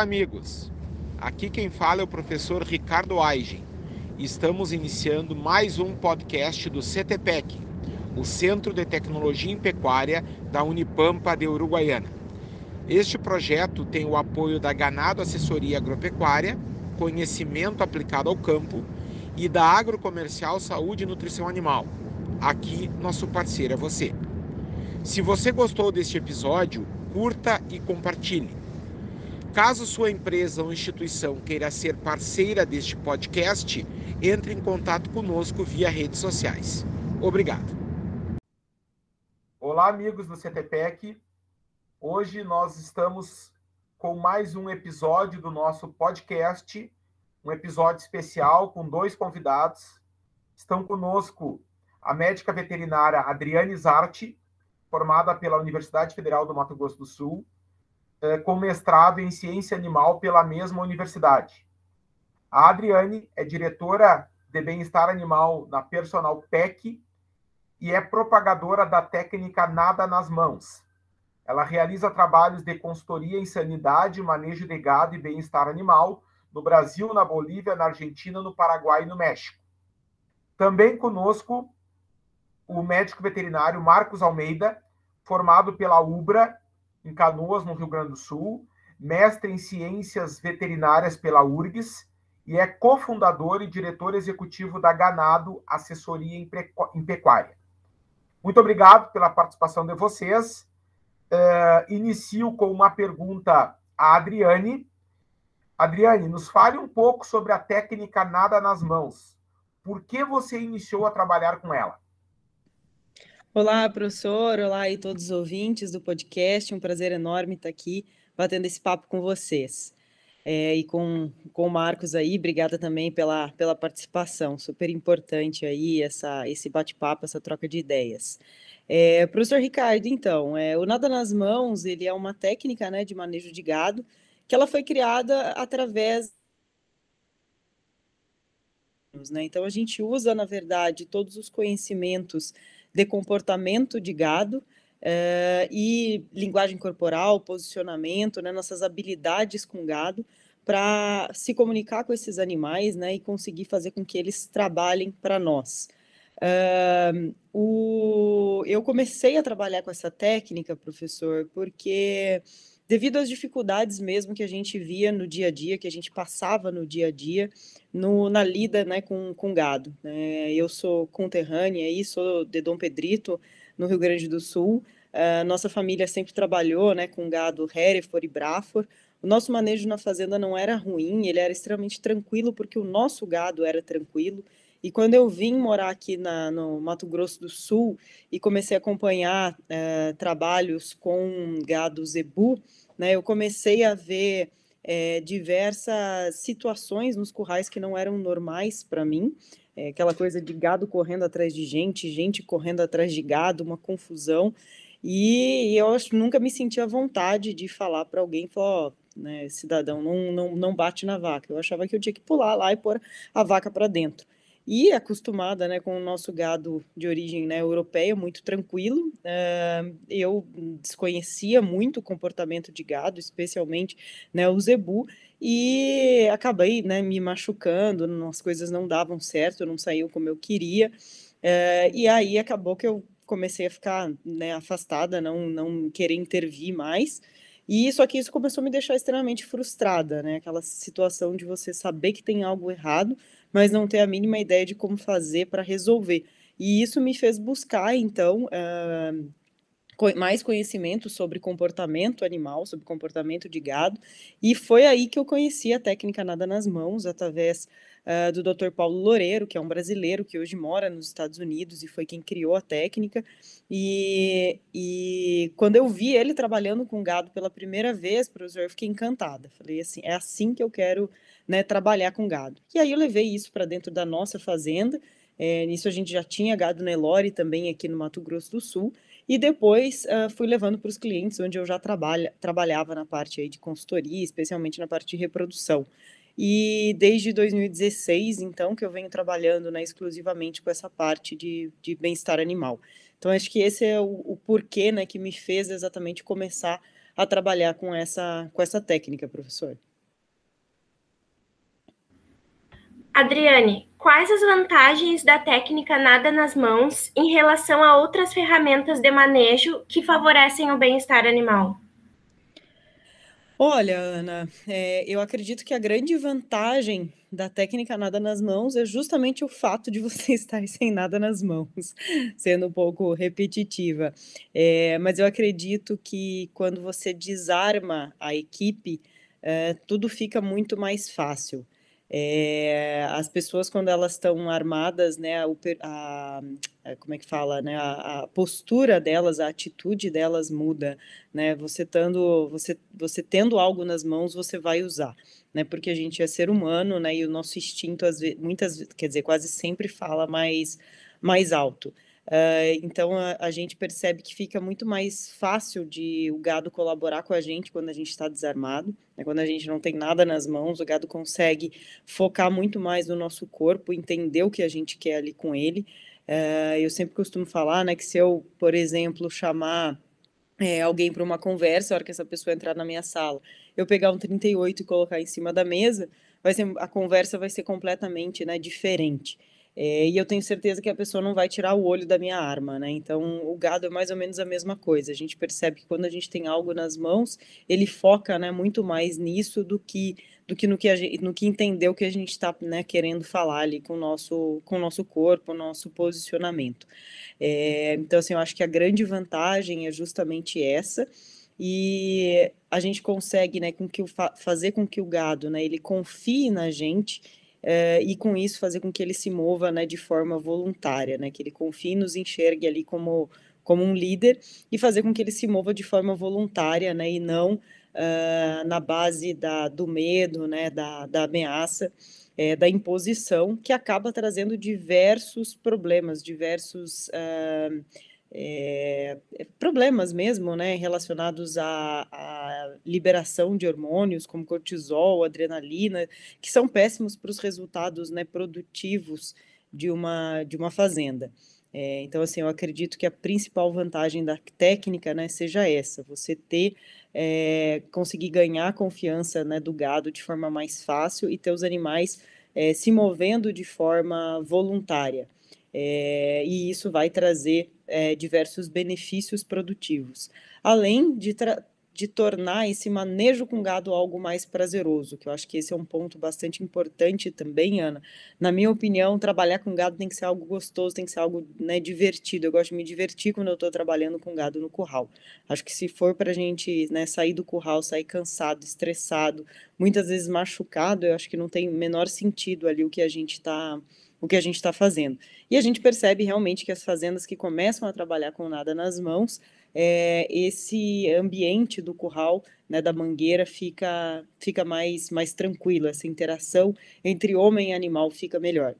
Amigos. Aqui quem fala é o professor Ricardo Aigen. Estamos iniciando mais um podcast do CTPEC, o Centro de Tecnologia em Pecuária da Unipampa de Uruguaiana. Este projeto tem o apoio da Ganado Assessoria Agropecuária, Conhecimento Aplicado ao Campo e da Agrocomercial Saúde e Nutrição Animal. Aqui, nosso parceiro é você. Se você gostou deste episódio, curta e compartilhe. Caso sua empresa ou instituição queira ser parceira deste podcast, entre em contato conosco via redes sociais. Obrigado. Olá, amigos do CTPEC. Hoje nós estamos com mais um episódio do nosso podcast, um episódio especial com dois convidados. Estão conosco a médica veterinária Adriane Zarte, formada pela Universidade Federal do Mato Grosso do Sul, é, com mestrado em ciência animal pela mesma universidade. A Adriane é diretora de bem-estar animal na Personal PEC e é propagadora da técnica Nada nas Mãos. Ela realiza trabalhos de consultoria em sanidade, manejo de gado e bem-estar animal no Brasil, na Bolívia, na Argentina, no Paraguai e no México. Também conosco o médico veterinário Marcos Almeida, formado pela UBRA em Canoas, no Rio Grande do Sul, mestre em Ciências Veterinárias pela URGS e é cofundador e diretor executivo da Ganado Assessoria em Pecuária. Muito obrigado pela participação de vocês. Uh, inicio com uma pergunta à Adriane. Adriane, nos fale um pouco sobre a técnica Nada nas Mãos. Por que você iniciou a trabalhar com ela? Olá, professor. Olá aí todos os ouvintes do podcast. Um prazer enorme estar aqui batendo esse papo com vocês. É, e com, com o Marcos aí, obrigada também pela, pela participação. Super importante aí essa, esse bate-papo, essa troca de ideias. É, professor Ricardo, então, é, o Nada nas Mãos, ele é uma técnica né, de manejo de gado que ela foi criada através né? Então a gente usa, na verdade, todos os conhecimentos de comportamento de gado uh, e linguagem corporal, posicionamento, né, nossas habilidades com gado, para se comunicar com esses animais né, e conseguir fazer com que eles trabalhem para nós. Uh, o, eu comecei a trabalhar com essa técnica, professor, porque devido às dificuldades mesmo que a gente via no dia a dia, que a gente passava no dia a dia, no, na lida né, com, com gado. Né? Eu sou conterrânea e sou de Dom Pedrito, no Rio Grande do Sul. Uh, nossa família sempre trabalhou né, com gado Hereford e Braford. O nosso manejo na fazenda não era ruim, ele era extremamente tranquilo, porque o nosso gado era tranquilo. E quando eu vim morar aqui na, no Mato Grosso do Sul e comecei a acompanhar uh, trabalhos com gado zebu, né, eu comecei a ver é, diversas situações nos currais que não eram normais para mim. É, aquela coisa de gado correndo atrás de gente, gente correndo atrás de gado, uma confusão. E eu acho, nunca me senti à vontade de falar para alguém, falar, ó, né, cidadão, não, não, não bate na vaca. Eu achava que eu tinha que pular lá e pôr a vaca para dentro e acostumada né, com o nosso gado de origem né, europeia, muito tranquilo. Uh, eu desconhecia muito o comportamento de gado, especialmente né, o zebu, e acabei né, me machucando, as coisas não davam certo, não saiu como eu queria, uh, e aí acabou que eu comecei a ficar né, afastada, não, não querer intervir mais. E só que isso começou a me deixar extremamente frustrada, né? Aquela situação de você saber que tem algo errado, mas não ter a mínima ideia de como fazer para resolver. E isso me fez buscar, então, uh, mais conhecimento sobre comportamento animal, sobre comportamento de gado, e foi aí que eu conheci a técnica Nada nas Mãos, através uh, do Dr. Paulo Loureiro, que é um brasileiro que hoje mora nos Estados Unidos e foi quem criou a técnica. E, e quando eu vi ele trabalhando com gado pela primeira vez, professor, eu fiquei encantada. Falei assim, é assim que eu quero né, trabalhar com gado. E aí eu levei isso para dentro da nossa fazenda. É, nisso a gente já tinha gado Nelore também aqui no Mato Grosso do Sul. E depois uh, fui levando para os clientes, onde eu já trabalha, trabalhava na parte aí de consultoria, especialmente na parte de reprodução. E desde 2016, então, que eu venho trabalhando né, exclusivamente com essa parte de, de bem-estar animal. Então, acho que esse é o, o porquê né, que me fez exatamente começar a trabalhar com essa, com essa técnica, professor. Adriane, quais as vantagens da técnica nada nas mãos em relação a outras ferramentas de manejo que favorecem o bem-estar animal? Olha, Ana, é, eu acredito que a grande vantagem da técnica nada nas mãos é justamente o fato de você estar sem nada nas mãos, sendo um pouco repetitiva. É, mas eu acredito que quando você desarma a equipe, é, tudo fica muito mais fácil. É, as pessoas, quando elas estão armadas, né, a, a, eh, como é que fala, né, a, a, postura delas, a atitude delas muda, né, você, tendo, você, você tendo algo nas mãos, você vai usar, né, porque a gente é ser humano, né, e o nosso instinto, às vezes, muitas, quer dizer, quase sempre fala mais, mais alto. Uh, então a, a, gente percebe que fica muito mais fácil de o gado colaborar com a gente quando a gente está desarmado, né? quando a gente não tem nada nas mãos, o gado consegue focar muito mais no nosso corpo, entender o que a gente quer ali com ele. Uh, eu sempre costumo falar, né, que se eu, por exemplo, chamar é, alguém para uma conversa, a hora que essa pessoa entrar na minha sala, eu pegar um 38 e colocar em cima da mesa, vai ser, a conversa vai ser completamente né, diferente. É, e eu tenho certeza que a pessoa não vai tirar o olho da minha arma, né? Então, o gado é mais ou menos a mesma coisa. A gente percebe que quando a gente tem algo nas mãos, ele foca, né, muito mais nisso do que do que no que a gente, no que entendeu que a gente está né, querendo falar ali com o nosso com o nosso corpo, o nosso posicionamento. É, então, assim, eu acho que a grande vantagem é justamente essa e a gente consegue, né, com que o, fazer com que o gado, né, ele confie na gente é, e com isso fazer com que ele se mova né, de forma voluntária, né, que ele confie nos enxergue ali como, como um líder e fazer com que ele se mova de forma voluntária né, e não uh, na base da, do medo, né, da, da ameaça, é, da imposição, que acaba trazendo diversos problemas, diversos. Uh, é, problemas mesmo, né, relacionados à, à, liberação de hormônios como cortisol, adrenalina, que são péssimos para os resultados, né, produtivos de uma de uma fazenda. É, então, assim, eu acredito que a principal vantagem da técnica, né, seja essa, você ter, é, conseguir ganhar a confiança, né, do gado de forma mais fácil e ter os animais se movendo de forma voluntária. É, e isso vai trazer é, diversos benefícios produtivos, além de, de tornar esse manejo com gado algo mais prazeroso, que eu acho que esse é um ponto bastante importante também, Ana. Na minha opinião, trabalhar com gado tem que ser algo gostoso, tem que ser algo né, divertido. Eu gosto de me divertir quando eu estou trabalhando com gado no curral. Acho que se for para a gente né, sair do curral, sair cansado, estressado, muitas vezes machucado, eu acho que não tem o menor sentido ali o que a gente está o que a gente está fazendo. E a gente percebe realmente que as fazendas que começam a trabalhar com nada nas mãos, é, esse ambiente do curral, né, da mangueira, fica, fica mais, mais tranquilo, essa interação entre homem e animal fica melhor.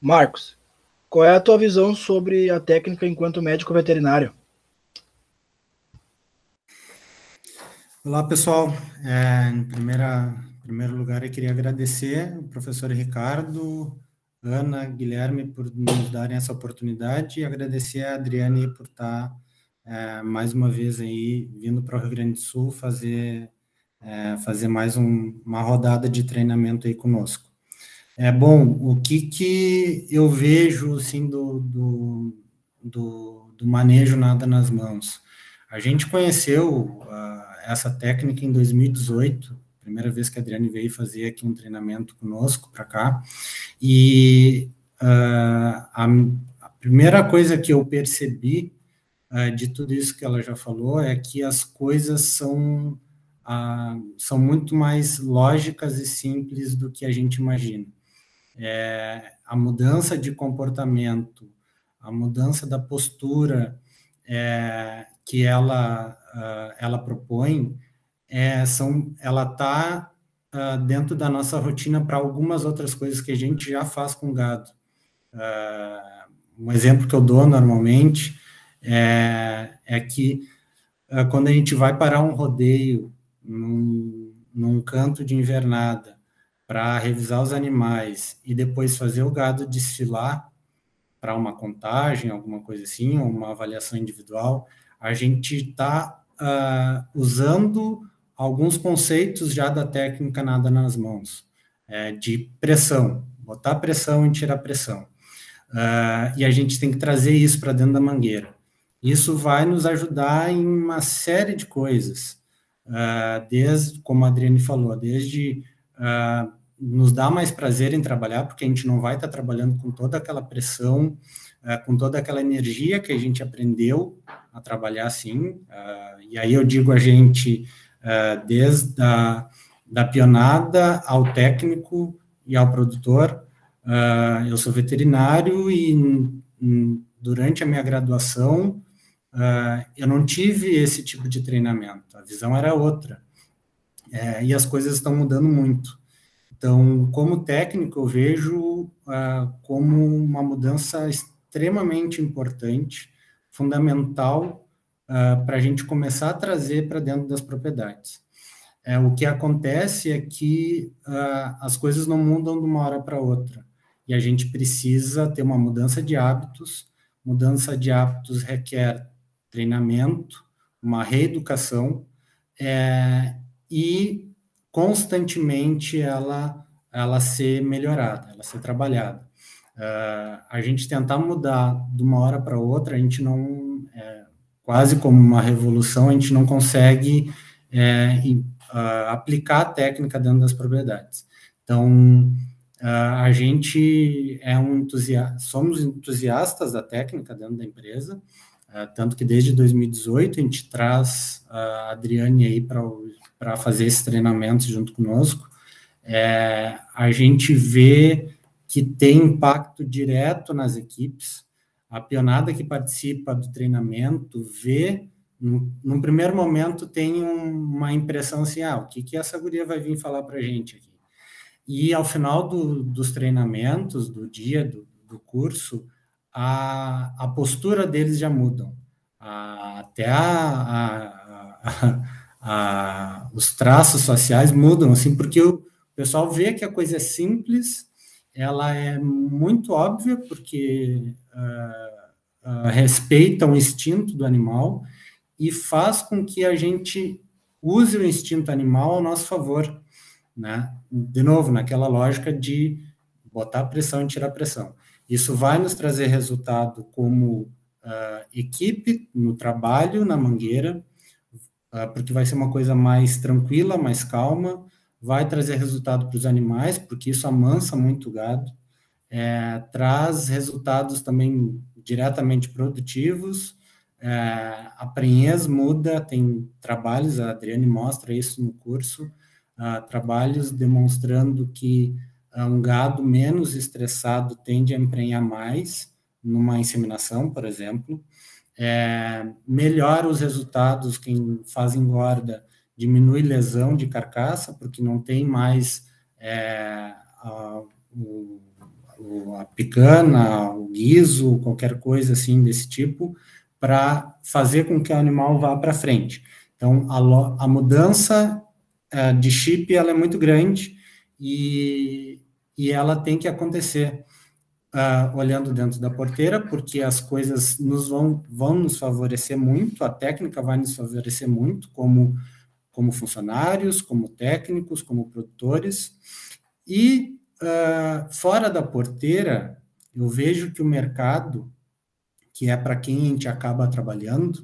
Marcos, qual é a tua visão sobre a técnica enquanto médico veterinário? Olá, pessoal. É, em, primeira, primeiro lugar, eu queria agradecer o professor Ricardo, Ana, Guilherme, por nos darem essa oportunidade e agradecer a Adriane por estar é, mais uma vez aí vindo para o Rio Grande do Sul fazer, é, fazer mais um, uma rodada de treinamento aí conosco. É bom, o que, que eu vejo assim, do, do, do, do manejo nada nas mãos? A gente conheceu essa técnica em 2018, primeira vez que a Adriane veio fazer aqui um treinamento conosco para cá, e uh, a, a, primeira coisa que eu percebi uh, de tudo isso que ela já falou é que as coisas são, uh, são muito mais lógicas e simples do que a gente imagina. É, a mudança de comportamento, a mudança da postura é, que ela uh, ela propõe, é, são, ela está uh, ah, dentro da nossa rotina para algumas outras coisas que a gente já faz com gado. Uh, um exemplo que eu dou normalmente é, é que quando a gente vai parar um rodeio num, num canto de invernada para revisar os animais e depois fazer o gado desfilar para uma contagem, alguma coisa assim, ou uma avaliação individual, a gente está uh, usando alguns conceitos já da técnica nada nas mãos, é, de pressão, botar pressão e tirar pressão. Uh, e a gente tem que trazer isso para dentro da mangueira. Isso vai nos ajudar em uma série de coisas, uh, desde, como a Adriane falou, desde uh, nos dar mais prazer em trabalhar, porque a gente não vai estar tá trabalhando com toda aquela pressão, com toda aquela energia que a gente aprendeu a trabalhar assim. e aí eu digo a gente, desde a da pionada ao técnico e ao produtor, Uh, eu sou veterinário e um, durante a minha graduação uh, eu não tive esse tipo de treinamento. A visão era outra. É, e as coisas estão mudando muito. Então, como técnico, eu vejo uh, como uma mudança extremamente importante, fundamental, para a gente começar a trazer para dentro das propriedades. É, o que acontece é que as coisas não mudam de uma hora para outra e a gente precisa ter uma mudança de hábitos. Mudança de hábitos requer treinamento, uma reeducação é, e constantemente ela ela ser melhorada, ela ser trabalhada. Uh, a gente tentar mudar de uma hora para outra, a gente não, é, quase como uma revolução, a gente não consegue é, uh, aplicar a técnica dentro das propriedades. Então, Uh, a gente é um entusiasta, somos entusiastas da técnica dentro da empresa, tanto que desde 2018 a gente traz a Adriane aí para fazer esses treinamentos junto conosco. É, a gente vê que tem impacto direto nas equipes. A pionada que participa do treinamento vê, num, primeiro momento, tem um, uma impressão assim: ah, o que, que essa guria vai vir falar para a gente aqui? E ao final do, dos treinamentos, do dia do, do curso, a, a postura deles já mudam. A, até a, a, os traços faciais mudam, assim, porque o pessoal vê que a coisa é simples, ela é muito óbvia, porque uh, uh, respeita o instinto do animal e faz com que a gente use o instinto animal ao nosso favor né? De novo, naquela lógica de botar pressão e tirar pressão. Isso vai nos trazer resultado como uh, equipe no trabalho, na mangueira, porque vai ser uma coisa mais tranquila, mais calma, vai trazer resultado para os animais, porque isso amansa muito o gado, é, traz resultados também diretamente produtivos, é, a prenhez muda, tem trabalhos, a Adriane mostra isso no curso, uh, trabalhos demonstrando que uh, um gado menos estressado tende a emprenhar mais numa inseminação, por exemplo, é, melhora os resultados, quem faz engorda diminui lesão de carcaça, porque não tem mais é, a, o, a picana, o guiso, qualquer coisa assim desse tipo, para fazer com que o animal vá para frente. Então, a, a mudança uh, de chip ela é muito grande e, e ela tem que acontecer uh, olhando dentro da porteira, porque as coisas nos vão, vão nos favorecer muito, a técnica vai nos favorecer muito, como, como funcionários, como técnicos, como produtores. E uh, fora da porteira, eu vejo que o mercado, que é para quem a gente acaba trabalhando,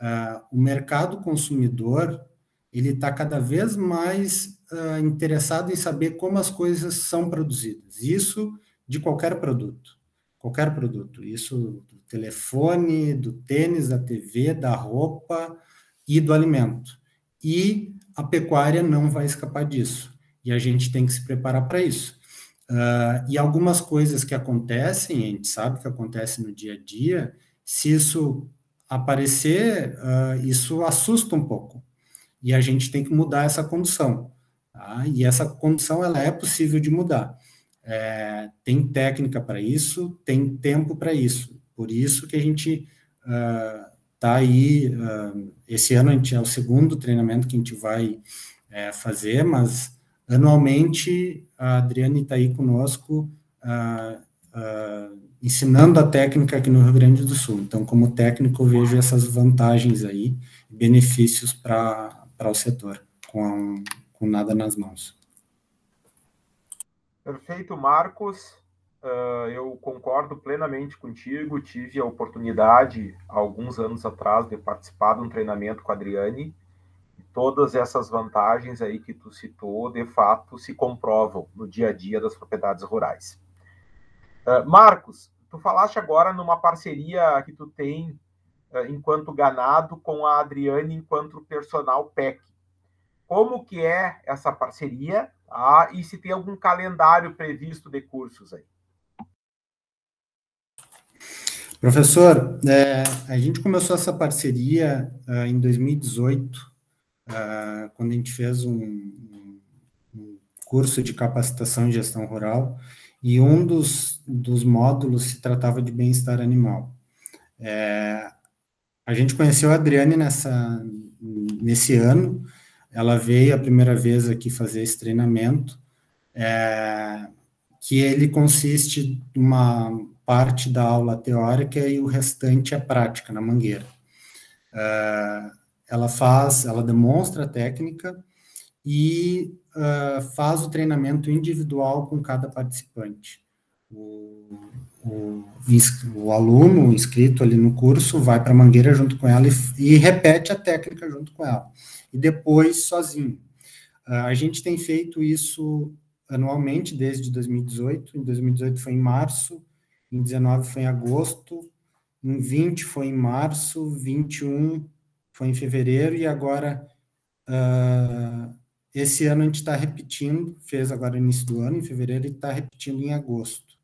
uh, o mercado consumidor ele está cada vez mais uh, interessado em saber como as coisas são produzidas. Isso de qualquer produto, qualquer produto. Isso do telefone, do tênis, da TV, da roupa e do alimento. E a pecuária não vai escapar disso. E a gente tem que se preparar para isso. Uh, e algumas coisas que acontecem, a gente sabe que acontece no dia a dia, se isso aparecer, uh, isso assusta um pouco e a gente tem que mudar essa condição. Tá? E essa condição ela é possível de mudar. É, tem técnica para isso, tem tempo para isso. Por isso que a gente está uh, aí. Uh, esse ano a gente é o segundo treinamento que a gente vai é, fazer, mas anualmente a Adriane está aí conosco uh, ensinando a técnica aqui no Rio Grande do Sul. Então, como técnico, eu vejo essas vantagens aí, benefícios para o setor, com, com nada nas mãos. Perfeito, Marcos. Uh, eu concordo plenamente contigo. Tive a oportunidade, alguns anos atrás, de participar de um treinamento com a Adriane. Todas essas vantagens aí que tu citou, de fato, se comprovam no dia a dia das propriedades rurais. Uh, Marcos, tu falaste agora numa parceria que tu tem uh, enquanto ganado com a Adriane enquanto personal PEC. Como que é essa parceria? Tá? E se tem algum calendário previsto de cursos aí? Professor, é, a gente começou essa parceria uh, em 2018, uh, quando a gente fez um, um, curso de capacitação em gestão rural, e um dos, dos módulos se tratava de bem-estar animal. É, a gente conheceu a Adriane nessa, nesse ano, ela veio a primeira vez aqui fazer esse treinamento, é, que ele consiste uma parte da aula teórica e o restante é prática na mangueira. Uh, ela faz, ela demonstra a técnica e uh, faz o treinamento individual com cada participante. O, o, o aluno o inscrito ali no curso vai para a mangueira junto com ela e, e, repete a técnica junto com ela. E depois sozinho. Uh, a gente tem feito isso anualmente desde 2018. Em 2018 foi em março, em 19 foi em agosto, em 20 foi em março, 21 foi em fevereiro e agora uh, esse ano a gente está repetindo, fez agora início do ano, em fevereiro, e está repetindo em agosto.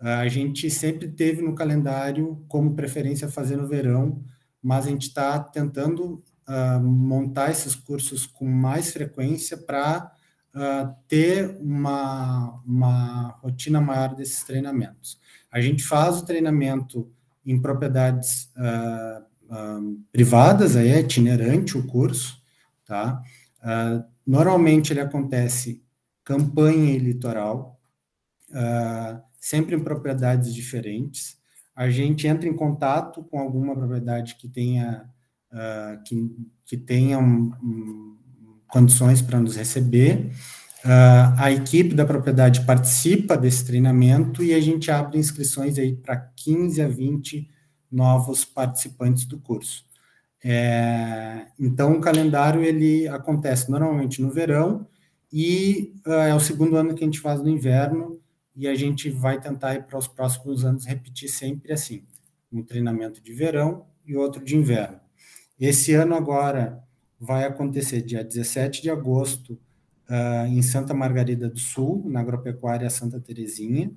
Uh, a gente sempre teve no calendário como preferência fazer no verão, mas a gente está tentando uh, montar esses cursos com mais frequência para uh, ter uma, uma rotina maior desses treinamentos. A gente faz o treinamento em propriedades uh, uh, privadas, aí é itinerante o curso, tá? Uh, normalmente ele acontece campanha e litoral, sempre em propriedades diferentes. A gente entra em contato com alguma propriedade que tenha, que, que tenha um, condições para nos receber Uh, a equipe da propriedade participa desse treinamento e a gente abre inscrições aí para 15 a 20 novos participantes do curso. É, então, o calendário ele acontece normalmente no verão e uh, é o segundo ano que a gente faz no inverno e a gente vai tentar para os próximos anos repetir sempre assim, um treinamento de verão e outro de inverno. Esse ano agora vai acontecer dia 17 de agosto uh, em Santa Margarida do Sul, na Agropecuária Santa Terezinha.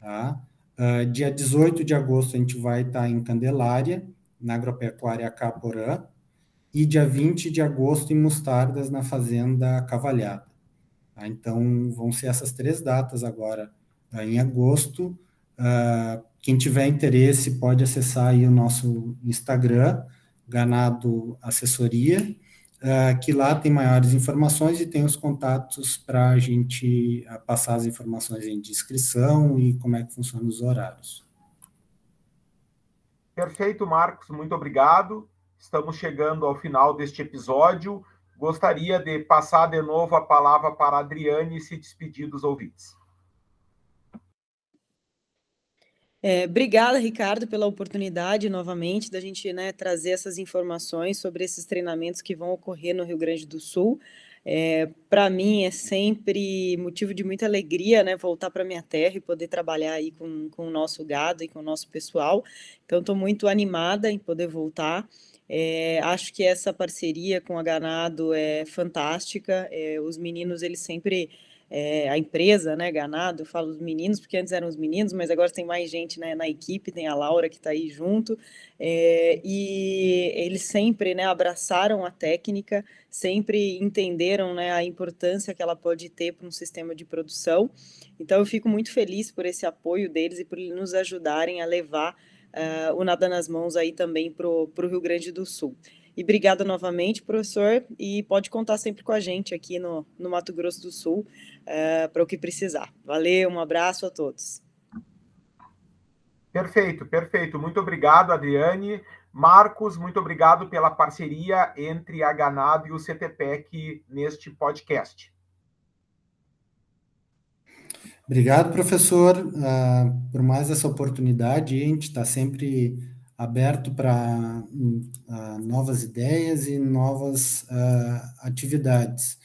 Tá? Uh, dia 18 de agosto a gente vai estar em Candelária, na Agropecuária Caporã. E dia 20 de agosto em Mostardas, na Fazenda Cavalhada. Tá? Então, vão ser essas três datas agora uh, em agosto. quem tiver interesse pode acessar aí o nosso Instagram, Ganado Assessoria, uh, que lá tem maiores informações e tem os contatos para a gente uh, passar as informações de inscrição e como é que funcionam os horários. Perfeito, Marcos, muito obrigado. Estamos chegando ao final deste episódio. Gostaria de passar de novo a palavra para a Adriane e se despedir dos ouvintes. É, obrigada, Ricardo, pela oportunidade novamente da gente né, trazer essas informações sobre esses treinamentos que vão ocorrer no Rio Grande do Sul. É, para mim é sempre motivo de muita alegria, né, voltar para minha terra e poder trabalhar aí com, com o nosso gado e com o nosso pessoal. Então, estou muito animada em poder voltar. É, acho que essa parceria com a Ganado é fantástica. É, os meninos, eles sempre é, a empresa, né, Ganado, eu falo dos meninos, porque antes eram os meninos, mas agora tem mais gente né, na equipe, tem a Laura que está aí junto, é, e eles sempre né, abraçaram a técnica, sempre entenderam né, a importância que ela pode ter para um sistema de produção, então eu fico muito feliz por esse apoio deles e por nos ajudarem a levar uh, o Nada nas Mãos aí também para o Rio Grande do Sul. E obrigada novamente, professor, e pode contar sempre com a gente aqui no, no Mato Grosso do Sul uh, para o que precisar. Valeu, um abraço a todos. Perfeito, perfeito. Muito obrigado, Adriane. Marcos, muito obrigado pela parceria entre a Ganado e o CTPEC neste podcast. Obrigado, professor, uh, por mais essa oportunidade. A gente está sempre aberto para uh, novas ideias e novas uh, atividades.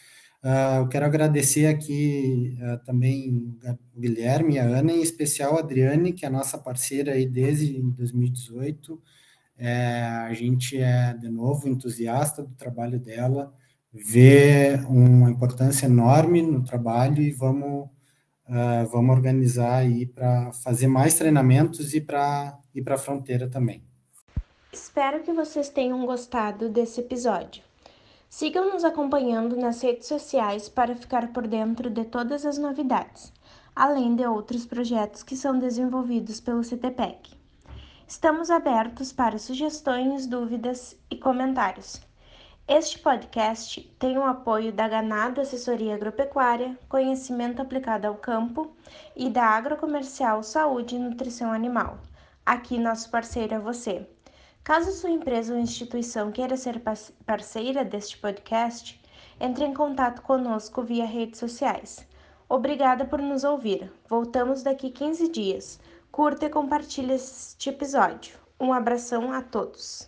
eu quero agradecer aqui também o Guilherme e a Ana, em especial a Adriane, que é a nossa parceira aí desde 2018. É, a gente é, de novo, entusiasta do trabalho dela, vê uma importância enorme no trabalho e vamos, uh, vamos organizar aí para fazer mais treinamentos e para ir para a fronteira também. Espero que vocês tenham gostado desse episódio. Sigam nos acompanhando nas redes sociais para ficar por dentro de todas as novidades, além de outros projetos que são desenvolvidos pelo CTPEC. Estamos abertos para sugestões, dúvidas e comentários. Este podcast tem o apoio da Ganado Assessoria Agropecuária, Conhecimento Aplicado ao Campo e da Agrocomercial Saúde e Nutrição Animal. Aqui, nosso parceiro é você. Caso sua empresa ou instituição queira ser parceira deste podcast, entre em contato conosco via redes sociais. Obrigada por nos ouvir. Voltamos daqui 15 dias curta e compartilhe este episódio. Um abração a todos.